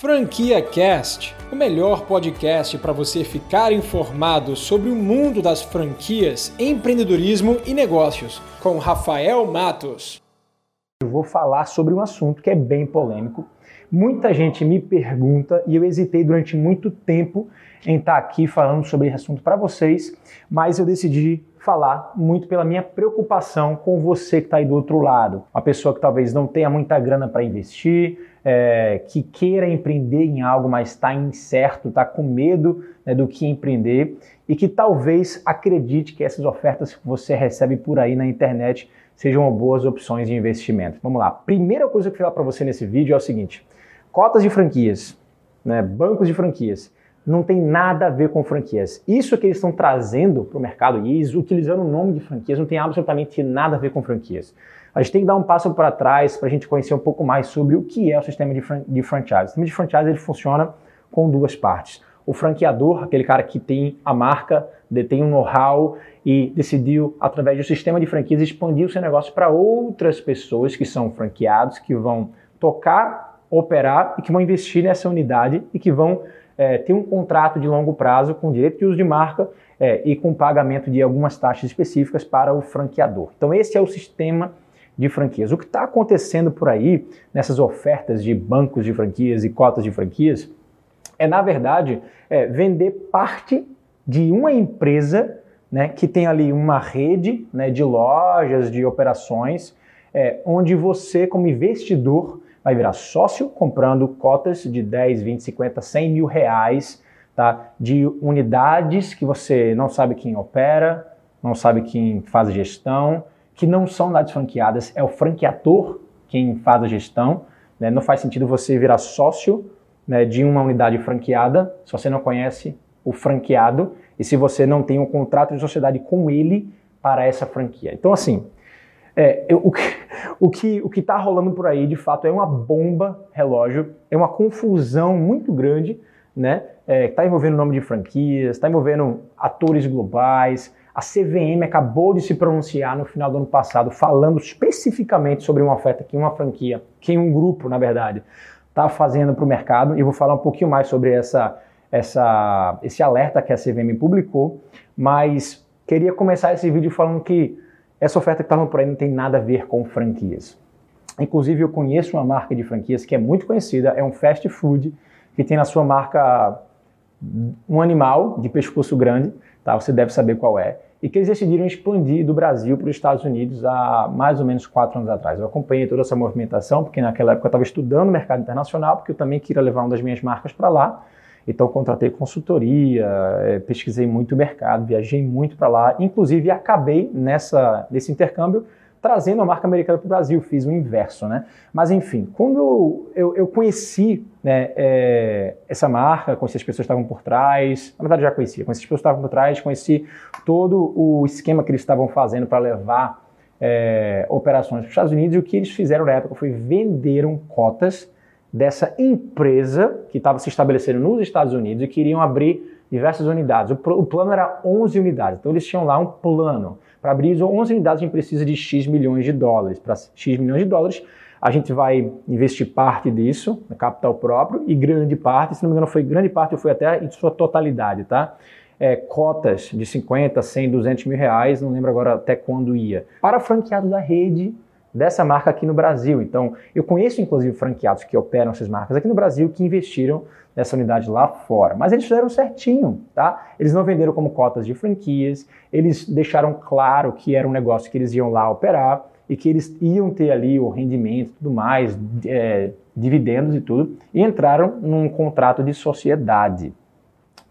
Franquia Cast, o melhor podcast para você ficar informado sobre o mundo das franquias, empreendedorismo e negócios, com Rafael Matos. Eu vou falar sobre um assunto que é bem polêmico. Muita gente me pergunta e eu hesitei durante muito tempo em estar aqui falando sobre esse assunto para vocês, mas eu decidi falar muito pela minha preocupação com você que está aí do outro lado. Uma pessoa que talvez não tenha muita grana para investir, é, que queira empreender em algo, mas está incerto, está com medo né, do que empreender e que talvez acredite que essas ofertas que você recebe por aí na internet sejam boas opções de investimento. Vamos lá. Primeira coisa que eu vou falar para você nesse vídeo é o seguinte: cotas de franquias, né, bancos de franquias não tem nada a ver com franquias. Isso que eles estão trazendo para o mercado e eles utilizando o nome de franquias não tem absolutamente nada a ver com franquias. A gente tem que dar um passo para trás para a gente conhecer um pouco mais sobre o que é o sistema de, fran de franchise. O sistema de franchise ele funciona com duas partes. O franqueador, aquele cara que tem a marca, detém um know-how e decidiu, através do sistema de franquias, expandir o seu negócio para outras pessoas que são franqueados, que vão tocar, operar e que vão investir nessa unidade e que vão é, ter um contrato de longo prazo com direito de uso de marca é, e com pagamento de algumas taxas específicas para o franqueador. Então, esse é o sistema de franquias. O que está acontecendo por aí, nessas ofertas de bancos de franquias e cotas de franquias, é, na verdade, é, vender parte de uma empresa né, que tem ali uma rede né, de lojas, de operações, é, onde você, como investidor, vai virar sócio comprando cotas de 10, 20, 50, 100 mil reais tá, de unidades que você não sabe quem opera, não sabe quem faz a gestão, que não são unidades franqueadas, é o franqueador quem faz a gestão. Né? Não faz sentido você virar sócio né, de uma unidade franqueada se você não conhece o franqueado e se você não tem um contrato de sociedade com ele para essa franquia. Então, assim, é, eu, o, que, o que está rolando por aí, de fato, é uma bomba relógio, é uma confusão muito grande, né? Está é, envolvendo o nome de franquias, está envolvendo atores globais. A CVM acabou de se pronunciar no final do ano passado, falando especificamente sobre uma oferta que uma franquia, que um grupo, na verdade, está fazendo para o mercado. E vou falar um pouquinho mais sobre essa, essa, esse alerta que a CVM publicou. Mas queria começar esse vídeo falando que essa oferta que estava por aí não tem nada a ver com franquias. Inclusive, eu conheço uma marca de franquias que é muito conhecida, é um fast food, que tem na sua marca um animal de pescoço grande, tá? você deve saber qual é, e que eles decidiram expandir do Brasil para os Estados Unidos há mais ou menos quatro anos atrás. Eu acompanhei toda essa movimentação, porque naquela época eu estava estudando o mercado internacional, porque eu também queria levar uma das minhas marcas para lá, então contratei consultoria, é, pesquisei muito o mercado, viajei muito para lá, inclusive acabei nessa, nesse intercâmbio trazendo a marca americana para o Brasil, fiz o inverso, né? Mas enfim, quando eu, eu conheci né, é, essa marca, conheci as pessoas que estavam por trás, na verdade já conhecia, conheci as pessoas que estavam por trás, conheci todo o esquema que eles estavam fazendo para levar é, operações para os Estados Unidos, e o que eles fizeram na época foi venderam cotas dessa empresa que estava se estabelecendo nos Estados Unidos e queriam abrir diversas unidades. O, o plano era 11 unidades, então eles tinham lá um plano. Para abrir 11 unidades a gente precisa de X milhões de dólares. Para X milhões de dólares a gente vai investir parte disso, capital próprio, e grande parte, se não me engano foi grande parte, foi até em sua totalidade, tá? É, cotas de 50, 100, 200 mil reais, não lembro agora até quando ia. Para franqueado da rede, dessa marca aqui no Brasil. Então, eu conheço inclusive franqueados que operam essas marcas aqui no Brasil que investiram nessa unidade lá fora. Mas eles fizeram certinho, tá? Eles não venderam como cotas de franquias, eles deixaram claro que era um negócio que eles iam lá operar e que eles iam ter ali o rendimento tudo mais, é, dividendos e tudo, e entraram num contrato de sociedade.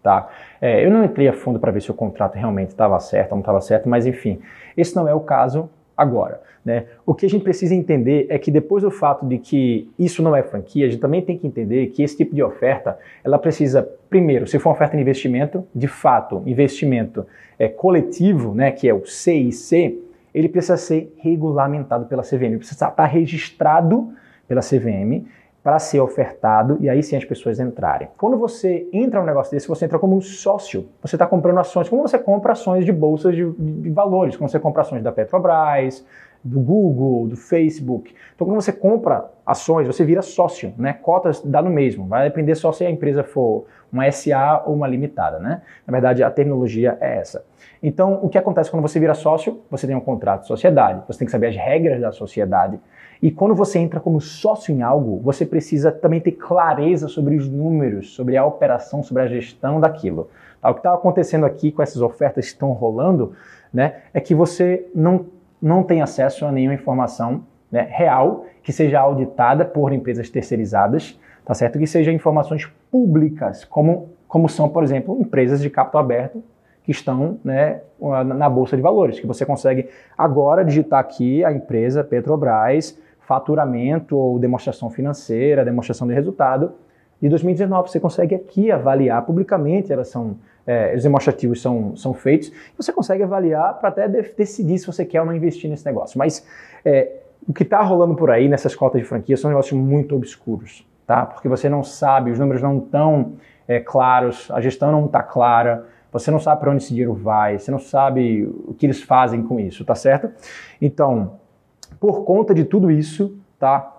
Tá? É, eu não entrei a fundo para ver se o contrato realmente estava certo ou não estava certo, mas enfim, esse não é o caso agora. Né? O que a gente precisa entender é que depois do fato de que isso não é franquia, a gente também tem que entender que esse tipo de oferta, ela precisa, primeiro, se for uma oferta de investimento, de fato, investimento é, coletivo, né, que é o CIC, ele precisa ser regulamentado pela CVM, precisa estar registrado pela CVM para ser ofertado e aí sim as pessoas entrarem. Quando você entra num negócio desse, você entra como um sócio. Você está comprando ações, como você compra ações de bolsas de, de, valores, como você compra ações da Petrobras, do Google, do Facebook. Então, quando você compra ações, você vira sócio, né? Cotas dá no mesmo. Vai depender só se a empresa for uma SA ou uma limitada, né? Na verdade, a terminologia é essa. Então, o que acontece quando você vira sócio? Você tem um contrato de sociedade, você tem que saber as regras da sociedade. E quando você entra como sócio em algo, você precisa também ter clareza sobre os números, sobre a operação, sobre a gestão daquilo. Tá? O que está acontecendo aqui com essas ofertas que estão rolando né, é que você não, não tem acesso a nenhuma informação né, real que seja auditada por empresas terceirizadas, tá certo? Que sejam informações públicas, como, como são, por exemplo, empresas de capital aberto que estão né, na Bolsa de Valores, que você consegue agora digitar aqui a empresa Petrobras, faturamento ou demonstração financeira, demonstração de resultado. De 2019 você consegue aqui avaliar publicamente, elas são, é, os demonstrativos são, são feitos, você consegue avaliar para até decidir se você quer ou não investir nesse negócio. Mas é, o que está rolando por aí nessas cotas de franquia são negócios muito obscuros, tá? Porque você não sabe, os números não estão é, claros, a gestão não está clara, você não sabe para onde esse dinheiro vai, você não sabe o que eles fazem com isso, tá certo? Então, por conta de tudo isso, tá?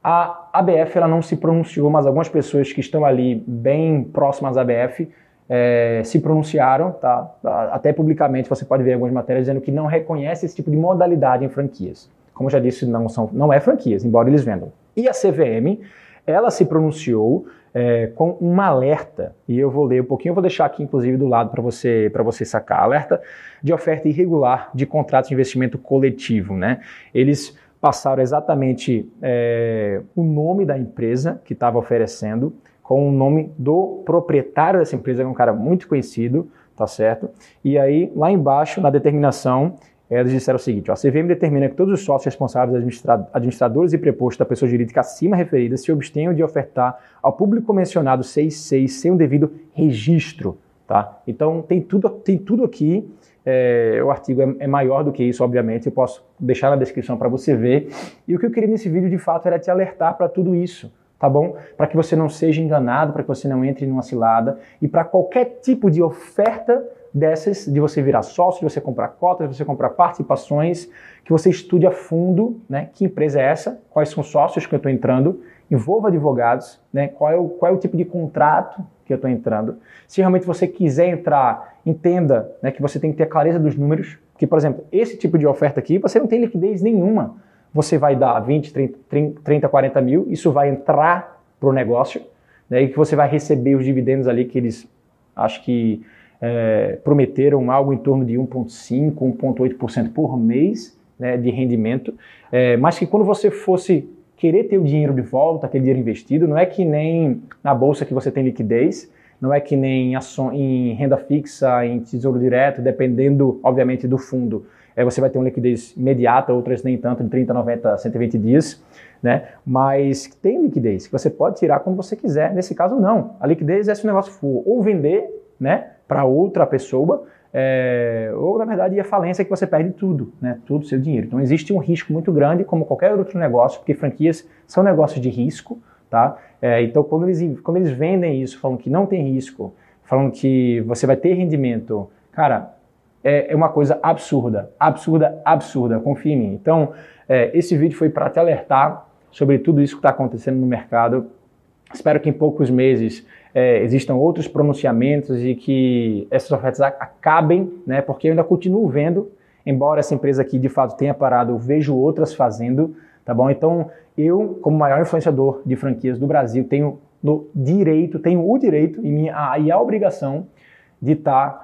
A ABF ela não se pronunciou, mas algumas pessoas que estão ali bem próximas à ABF é, se pronunciaram, tá? Até publicamente você pode ver algumas matérias dizendo que não reconhece esse tipo de modalidade em franquias. Como eu já disse, não, são, não é franquias, embora eles vendam. E a CVM, ela se pronunciou é, com um alerta, e eu vou ler um pouquinho, eu vou deixar aqui inclusive do lado para você, você sacar. Alerta de oferta irregular de contratos de investimento coletivo. Né? Eles passaram exatamente é, o nome da empresa que estava oferecendo, com o nome do proprietário dessa empresa, que é um cara muito conhecido, tá certo? E aí, lá embaixo, na determinação, eles disseram o seguinte: ó, a CVM determina que todos os sócios responsáveis, administradores e prepostos da pessoa jurídica acima referida se abstenham de ofertar ao público mencionado 66 sem o devido registro. Tá? Então tem tudo, tem tudo aqui. É, o artigo é, é, maior do que isso, obviamente. Eu posso deixar na descrição para você ver. E o que eu queria nesse vídeo de fato era te alertar para tudo isso tá bom? Para que você não seja enganado, para que você não entre numa cilada e para qualquer tipo de oferta dessas, de você virar sócio, de você comprar cotas, de você comprar participações, que você estude a fundo, né? Que empresa é essa? Quais são os sócios que eu estou entrando? Envolva advogados, né? Qual é o, qual é o tipo de contrato que eu estou entrando? Se realmente você quiser entrar, entenda né, que você tem que ter clareza dos números, que, por exemplo, esse tipo de oferta aqui, você não tem liquidez nenhuma. Você vai dar 20, 30, 30 40 mil, isso vai entrar para o negócio, né, e que você vai receber os dividendos ali que eles, acho que é, prometeram algo em torno de 1,5%, 1,8% por mês né, de rendimento, é, mas que quando você fosse querer ter o dinheiro de volta, aquele dinheiro investido, não é que nem na bolsa que você tem liquidez, não é que nem em renda fixa, em tesouro direto, dependendo, obviamente, do fundo. É, você vai ter uma liquidez imediata, outras nem tanto, de 30, 90, 120 dias, né? Mas tem liquidez que você pode tirar quando você quiser. Nesse caso, não. A liquidez é se o negócio for ou vender, né? para outra pessoa, é, ou na verdade a falência é que você perde tudo, né, todo o seu dinheiro. Então existe um risco muito grande, como qualquer outro negócio, porque franquias são negócios de risco, tá? É, então quando eles, quando eles vendem isso, falando que não tem risco, falando que você vai ter rendimento, cara, é, é uma coisa absurda, absurda, absurda, confia em mim. Então é, esse vídeo foi para te alertar sobre tudo isso que está acontecendo no mercado. Espero que em poucos meses é, existam outros pronunciamentos e que essas ofertas acabem, né? Porque eu ainda continuo vendo, embora essa empresa aqui de fato tenha parado, eu vejo outras fazendo, tá bom? Então eu, como maior influenciador de franquias do Brasil, tenho no direito, tenho o direito e, minha, e a obrigação de estar tá